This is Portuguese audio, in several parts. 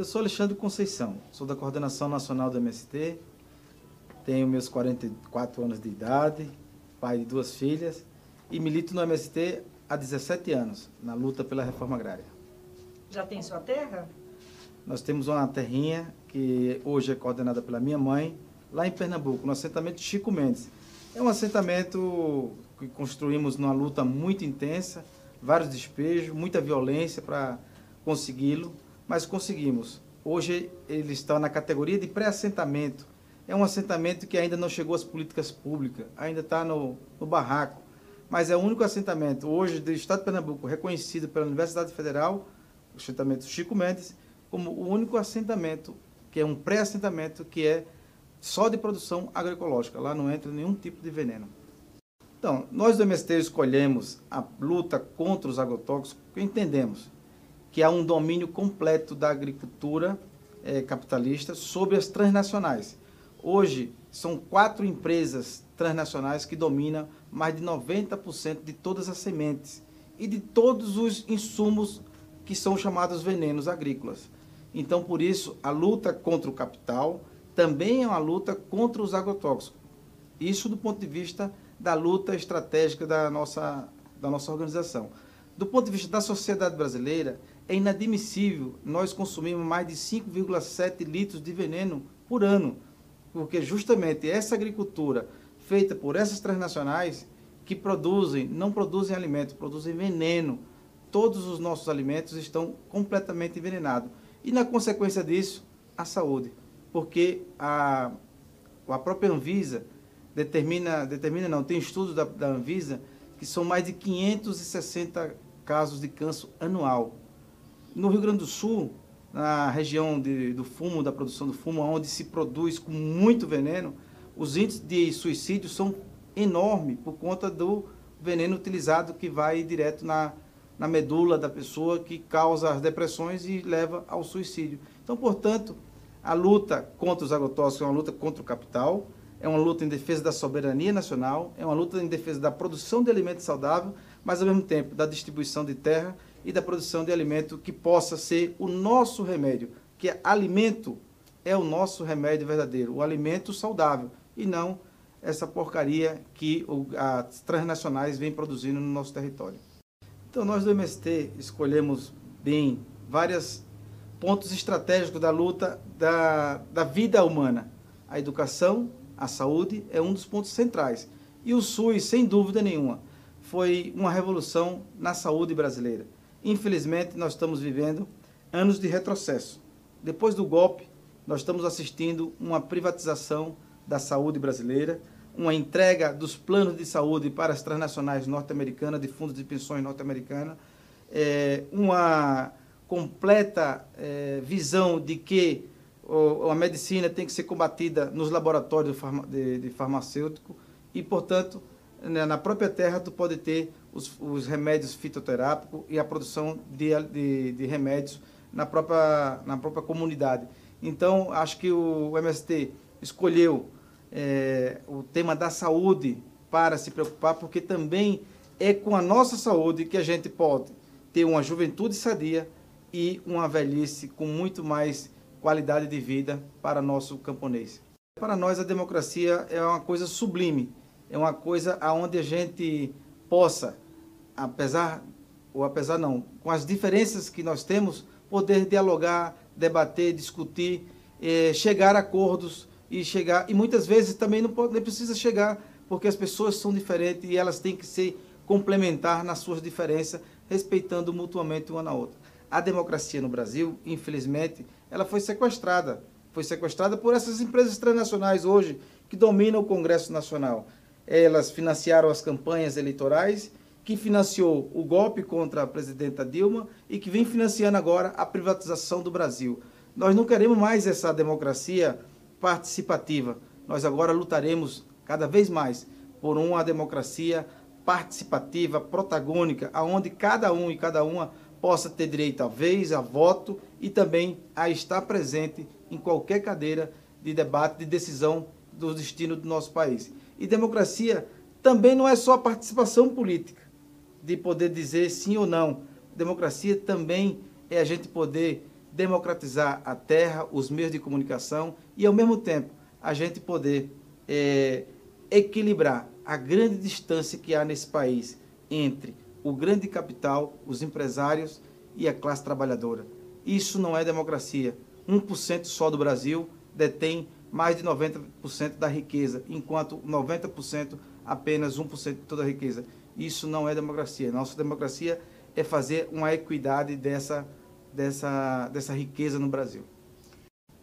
Eu sou Alexandre Conceição, sou da Coordenação Nacional do MST, tenho meus 44 anos de idade, pai de duas filhas e milito no MST há 17 anos, na luta pela reforma agrária. Já tem sua terra? Nós temos uma terrinha que hoje é coordenada pela minha mãe, lá em Pernambuco, no assentamento Chico Mendes. É um assentamento que construímos numa luta muito intensa, vários despejos, muita violência para consegui-lo, mas conseguimos. Hoje ele está na categoria de pré-assentamento. É um assentamento que ainda não chegou às políticas públicas, ainda está no, no barraco. Mas é o único assentamento hoje do Estado de Pernambuco reconhecido pela Universidade Federal, o assentamento Chico Mendes, como o único assentamento que é um pré-assentamento que é só de produção agroecológica. Lá não entra nenhum tipo de veneno. Então, nós do MST escolhemos a luta contra os agrotóxicos porque entendemos que há um domínio completo da agricultura é, capitalista sobre as transnacionais. Hoje, são quatro empresas transnacionais que dominam mais de 90% de todas as sementes e de todos os insumos que são chamados venenos agrícolas. Então, por isso, a luta contra o capital também é uma luta contra os agrotóxicos. Isso do ponto de vista da luta estratégica da nossa, da nossa organização. Do ponto de vista da sociedade brasileira, é inadmissível nós consumirmos mais de 5,7 litros de veneno por ano, porque justamente essa agricultura feita por essas transnacionais que produzem, não produzem alimento, produzem veneno. Todos os nossos alimentos estão completamente envenenados. E na consequência disso, a saúde, porque a, a própria Anvisa determina, determina não, tem estudos da, da Anvisa que são mais de 560 casos de câncer anual. No Rio Grande do Sul, na região de, do fumo, da produção do fumo, onde se produz com muito veneno, os índices de suicídio são enormes por conta do veneno utilizado que vai direto na, na medula da pessoa, que causa as depressões e leva ao suicídio. Então, portanto, a luta contra os agrotóxicos é uma luta contra o capital, é uma luta em defesa da soberania nacional, é uma luta em defesa da produção de alimento saudável, mas ao mesmo tempo da distribuição de terra e da produção de alimento que possa ser o nosso remédio, que é alimento é o nosso remédio verdadeiro, o alimento saudável e não essa porcaria que as transnacionais vêm produzindo no nosso território. Então nós do MST escolhemos bem vários pontos estratégicos da luta da, da vida humana, a educação, a saúde é um dos pontos centrais. E o SUS, sem dúvida nenhuma, foi uma revolução na saúde brasileira. Infelizmente, nós estamos vivendo anos de retrocesso. Depois do golpe, nós estamos assistindo uma privatização da saúde brasileira, uma entrega dos planos de saúde para as transnacionais norte-americanas, de fundos de pensões norte-americanas, é, uma completa é, visão de que a medicina tem que ser combatida nos laboratórios de, farmacêutico e, portanto, na própria terra tu pode ter os, os remédios fitoterápicos e a produção de, de, de, remédios na própria, na própria comunidade. Então, acho que o MST escolheu é, o tema da saúde para se preocupar, porque também é com a nossa saúde que a gente pode ter uma juventude sadia e uma velhice com muito mais qualidade de vida para nosso camponês. Para nós a democracia é uma coisa sublime, é uma coisa aonde a gente possa, apesar ou apesar não, com as diferenças que nós temos, poder dialogar, debater, discutir, eh, chegar a acordos e chegar e muitas vezes também não, pode, precisa chegar porque as pessoas são diferentes e elas têm que se complementar nas suas diferenças, respeitando mutuamente uma na outra. A democracia no Brasil, infelizmente, ela foi sequestrada. Foi sequestrada por essas empresas transnacionais hoje que dominam o Congresso Nacional. Elas financiaram as campanhas eleitorais, que financiou o golpe contra a presidenta Dilma e que vem financiando agora a privatização do Brasil. Nós não queremos mais essa democracia participativa. Nós agora lutaremos cada vez mais por uma democracia participativa, protagônica, aonde cada um e cada uma possa ter direito a vez, a voto e também a estar presente em qualquer cadeira de debate, de decisão do destino do nosso país. E democracia também não é só a participação política, de poder dizer sim ou não. Democracia também é a gente poder democratizar a terra, os meios de comunicação e, ao mesmo tempo, a gente poder é, equilibrar a grande distância que há nesse país entre o grande capital, os empresários e a classe trabalhadora. Isso não é democracia. 1% só do Brasil detém mais de 90% da riqueza, enquanto 90% apenas 1% de toda a riqueza. Isso não é democracia. Nossa democracia é fazer uma equidade dessa, dessa, dessa riqueza no Brasil.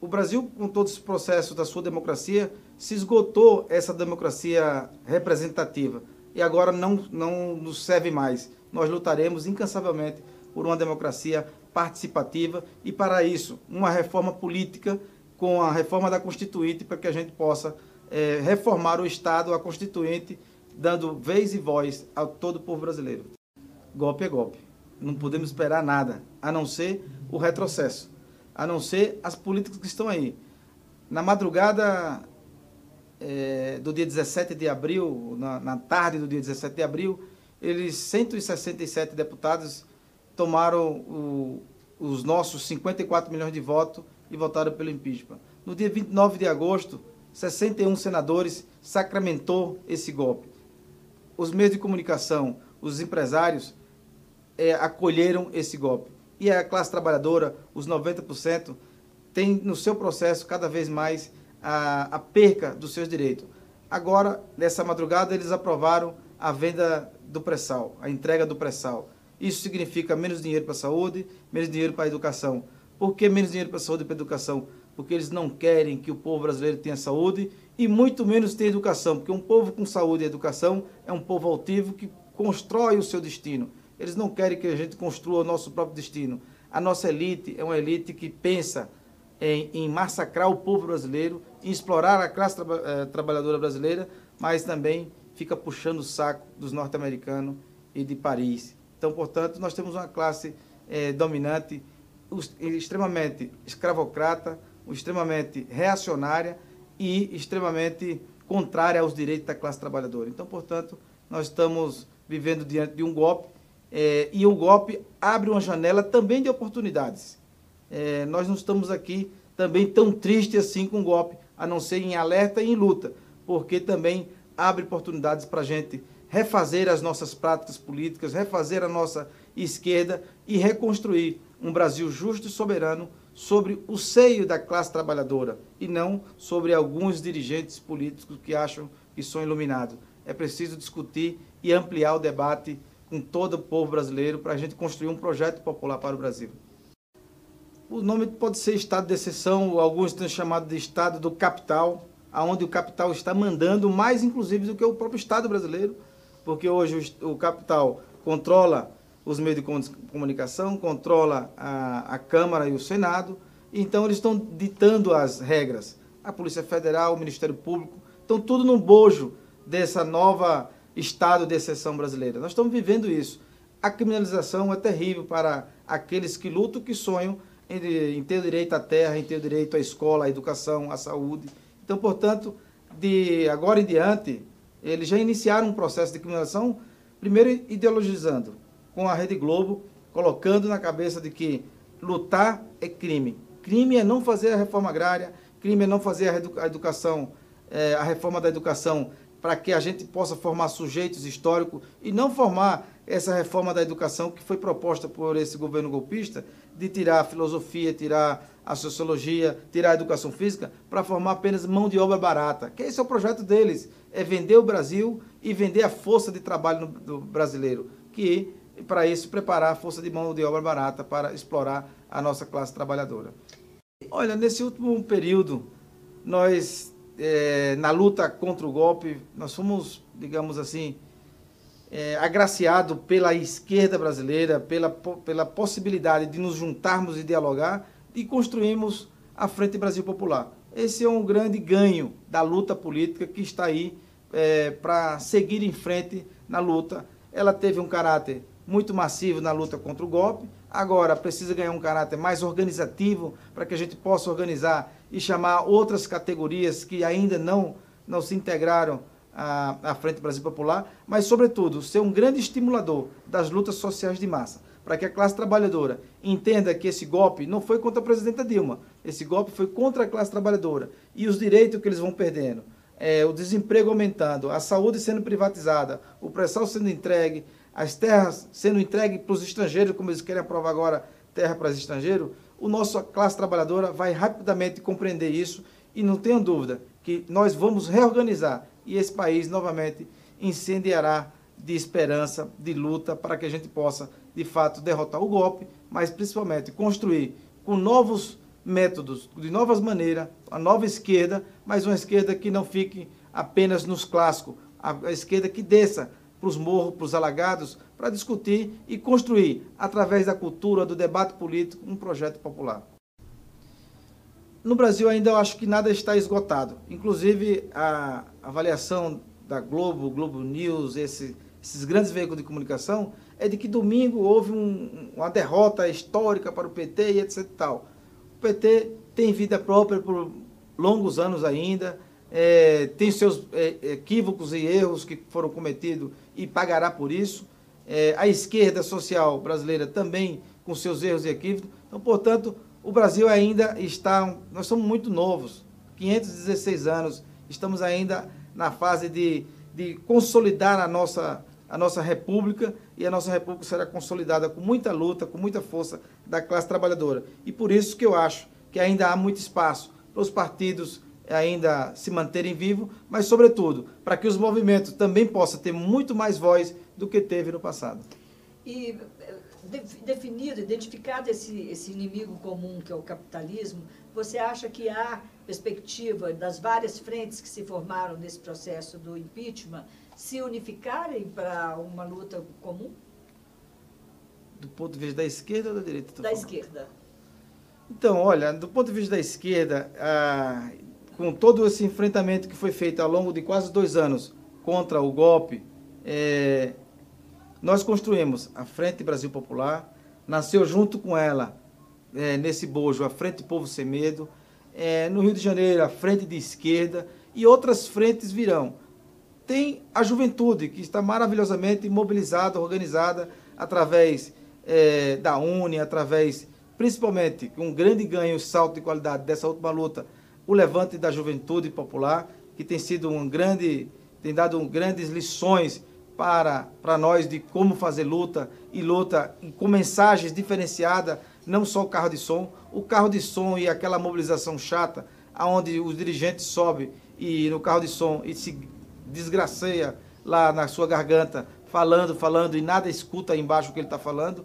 O Brasil, com todo esse processo da sua democracia, se esgotou essa democracia representativa e agora não, não nos serve mais. Nós lutaremos incansavelmente por uma democracia participativa e, para isso, uma reforma política com a reforma da Constituinte para que a gente possa é, reformar o Estado, a Constituinte, dando vez e voz a todo o povo brasileiro. Golpe é golpe. Não podemos esperar nada, a não ser o retrocesso, a não ser as políticas que estão aí. Na madrugada é, do dia 17 de abril, na, na tarde do dia 17 de abril, eles, 167 deputados, tomaram o, os nossos 54 milhões de votos e votaram pelo impeachment. No dia 29 de agosto, 61 senadores sacramentou esse golpe. Os meios de comunicação, os empresários é, acolheram esse golpe. E a classe trabalhadora, os 90%, tem no seu processo cada vez mais a, a perca dos seus direitos. Agora, nessa madrugada, eles aprovaram a venda do pré-sal, a entrega do pré-sal. Isso significa menos dinheiro para a saúde, menos dinheiro para a educação. Por que menos dinheiro para a saúde e para a educação? Porque eles não querem que o povo brasileiro tenha saúde e muito menos tenha educação, porque um povo com saúde e educação é um povo altivo que constrói o seu destino. Eles não querem que a gente construa o nosso próprio destino. A nossa elite é uma elite que pensa em, em massacrar o povo brasileiro, em explorar a classe tra eh, trabalhadora brasileira, mas também fica puxando o saco dos norte-americanos e de Paris. Então, portanto, nós temos uma classe eh, dominante extremamente escravocrata, extremamente reacionária e extremamente contrária aos direitos da classe trabalhadora. Então, portanto, nós estamos vivendo diante de um golpe é, e o golpe abre uma janela também de oportunidades. É, nós não estamos aqui também tão tristes assim com o golpe, a não ser em alerta e em luta, porque também abre oportunidades para a gente refazer as nossas práticas políticas, refazer a nossa esquerda e reconstruir um Brasil justo e soberano sobre o seio da classe trabalhadora e não sobre alguns dirigentes políticos que acham que são iluminados. É preciso discutir e ampliar o debate com todo o povo brasileiro para a gente construir um projeto popular para o Brasil. O nome pode ser estado de exceção, alguns têm chamado de estado do capital, aonde o capital está mandando mais inclusive do que o próprio estado brasileiro, porque hoje o capital controla os meios de comunicação, controla a, a Câmara e o Senado, então eles estão ditando as regras. A Polícia Federal, o Ministério Público, estão tudo no bojo dessa nova estado de exceção brasileira. Nós estamos vivendo isso. A criminalização é terrível para aqueles que lutam, que sonham em, ter direito à terra, em ter direito à escola, à educação, à saúde. Então, portanto, de agora em diante, eles já iniciaram um processo de criminalização, primeiro ideologizando, com a Rede Globo, colocando na cabeça de que lutar é crime. Crime é não fazer a reforma agrária, crime é não fazer a educação, é, a reforma da educação para que a gente possa formar sujeitos históricos e não formar essa reforma da educação que foi proposta por esse governo golpista, de tirar a filosofia, tirar a sociologia, tirar a educação física, para formar apenas mão de obra barata. Que esse é o projeto deles, é vender o Brasil e vender a força de trabalho do brasileiro, que e, para isso, preparar a força de mão de obra barata para explorar a nossa classe trabalhadora. Olha, nesse último período, nós, é, na luta contra o golpe, nós fomos, digamos assim, é, agraciado pela esquerda brasileira, pela, pela possibilidade de nos juntarmos e dialogar e construímos a Frente Brasil Popular. Esse é um grande ganho da luta política que está aí é, para seguir em frente na luta. Ela teve um caráter muito massivo na luta contra o golpe. Agora precisa ganhar um caráter mais organizativo para que a gente possa organizar e chamar outras categorias que ainda não, não se integraram à, à Frente Brasil Popular, mas, sobretudo, ser um grande estimulador das lutas sociais de massa. para que a classe trabalhadora entenda que esse golpe não foi contra a presidenta Dilma, esse golpe foi contra a classe trabalhadora e os direitos que eles vão perdendo. É, o desemprego aumentando, a saúde sendo privatizada, o pré-sal sendo entregue, as terras sendo entregues para os estrangeiros, como eles querem aprovar agora terra para os estrangeiros, o nosso classe trabalhadora vai rapidamente compreender isso e não tenha dúvida que nós vamos reorganizar e esse país novamente incendiará de esperança, de luta, para que a gente possa, de fato, derrotar o golpe, mas principalmente construir com novos métodos, de novas maneiras, a nova esquerda, mas uma esquerda que não fique apenas nos clássicos, a esquerda que desça para os morros, para os alagados, para discutir e construir, através da cultura, do debate político, um projeto popular. No Brasil ainda eu acho que nada está esgotado. Inclusive a avaliação da Globo, Globo News, esse, esses grandes veículos de comunicação, é de que domingo houve um, uma derrota histórica para o PT e etc. Tal. O PT tem vida própria por longos anos ainda, é, tem seus é, equívocos e erros que foram cometidos e pagará por isso. É, a esquerda social brasileira também com seus erros e equívocos. Então, portanto, o Brasil ainda está, nós somos muito novos, 516 anos, estamos ainda na fase de, de consolidar a nossa, a nossa república e a nossa república será consolidada com muita luta, com muita força da classe trabalhadora. E por isso que eu acho que ainda há muito espaço para os partidos ainda se manterem vivos, mas, sobretudo, para que os movimentos também possam ter muito mais voz do que teve no passado. E eh, definido, identificado esse, esse inimigo comum que é o capitalismo, você acha que há perspectiva das várias frentes que se formaram nesse processo do impeachment se unificarem para uma luta comum? Do ponto de vista da esquerda ou da direita? Da falando? esquerda. Então, olha, do ponto de vista da esquerda, ah, com todo esse enfrentamento que foi feito ao longo de quase dois anos contra o golpe, é, nós construímos a Frente Brasil Popular, nasceu junto com ela, é, nesse bojo, a Frente Povo Sem Medo, é, no Rio de Janeiro, a Frente de Esquerda e outras frentes virão. Tem a juventude, que está maravilhosamente mobilizada, organizada, através é, da UNE, através, principalmente, com um grande ganho salto de qualidade dessa última luta, o levante da juventude popular, que tem sido um grande, tem dado um, grandes lições para, para nós de como fazer luta e luta e com mensagens diferenciadas, não só o carro de som, o carro de som e aquela mobilização chata, aonde os dirigentes sobem e no carro de som e se desgraceia lá na sua garganta, falando, falando e nada escuta embaixo o que ele está falando.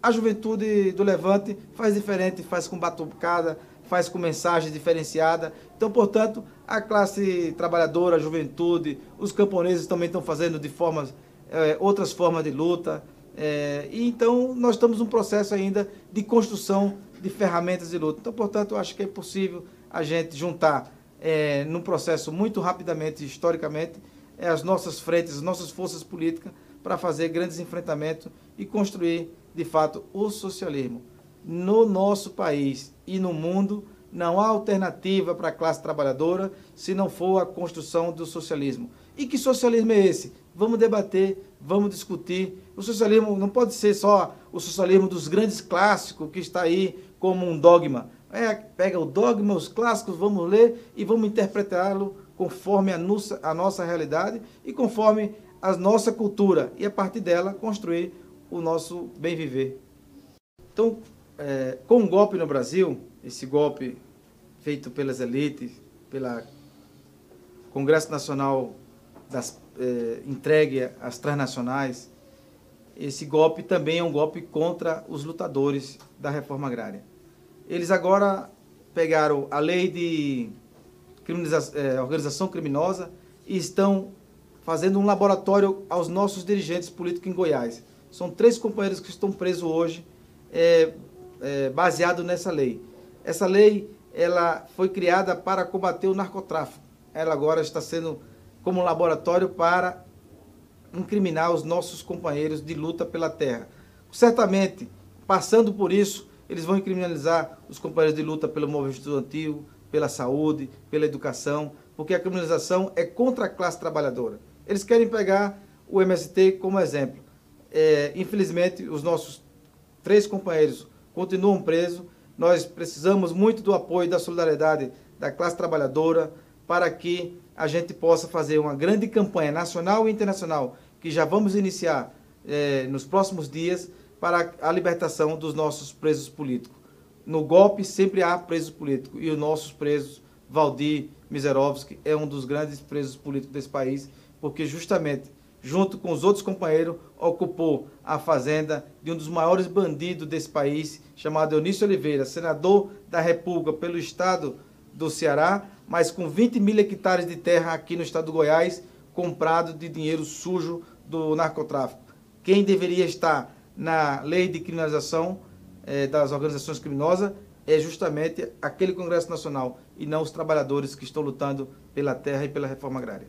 A juventude do Levante faz diferente, faz com batucada, faz com mensagem diferenciada. Então, portanto, a classe trabalhadora, a juventude, os camponeses também estão fazendo de formas, é, outras formas de luta. É, e então nós estamos num processo ainda de construção de ferramentas de luta. Então, portanto, acho que é possível a gente juntar é, num processo muito rapidamente, historicamente, é, as nossas frentes, as nossas forças políticas para fazer grandes enfrentamentos e construir, de fato, o socialismo no nosso país e no mundo não há alternativa para a classe trabalhadora se não for a construção do socialismo. E que socialismo é esse? Vamos debater, vamos discutir. O socialismo não pode ser só o socialismo dos grandes clássicos que está aí como um dogma. É, pega o dogma, os clássicos, vamos ler e vamos interpretá-lo conforme a nossa, a nossa realidade e conforme a nossa cultura. E a partir dela construir o nosso bem viver. Então, é, com o golpe no Brasil, esse golpe feito pelas elites, pela Congresso Nacional das, é, entregue às transnacionais, esse golpe também é um golpe contra os lutadores da reforma agrária. Eles agora pegaram a lei de é, organização criminosa e estão fazendo um laboratório aos nossos dirigentes políticos em Goiás. São três companheiros que estão presos hoje, é, é, baseado nessa lei. Essa lei ela foi criada para combater o narcotráfico. Ela agora está sendo como laboratório para incriminar os nossos companheiros de luta pela terra. Certamente, passando por isso, eles vão criminalizar os companheiros de luta pelo movimento estudantil, pela saúde, pela educação, porque a criminalização é contra a classe trabalhadora. Eles querem pegar o MST como exemplo. É, infelizmente, os nossos três companheiros continuam presos. Nós precisamos muito do apoio e da solidariedade da classe trabalhadora para que a gente possa fazer uma grande campanha nacional e internacional, que já vamos iniciar eh, nos próximos dias, para a libertação dos nossos presos políticos. No golpe sempre há presos políticos e os nossos presos, Valdir Miserovski, é um dos grandes presos políticos desse país, porque justamente, junto com os outros companheiros, ocupou a fazenda de um dos maiores bandidos desse país, chamado Eunício Oliveira, senador da República pelo estado do Ceará, mas com 20 mil hectares de terra aqui no estado do Goiás, comprado de dinheiro sujo do narcotráfico. Quem deveria estar na lei de criminalização eh, das organizações criminosas é justamente aquele Congresso Nacional e não os trabalhadores que estão lutando pela terra e pela reforma agrária.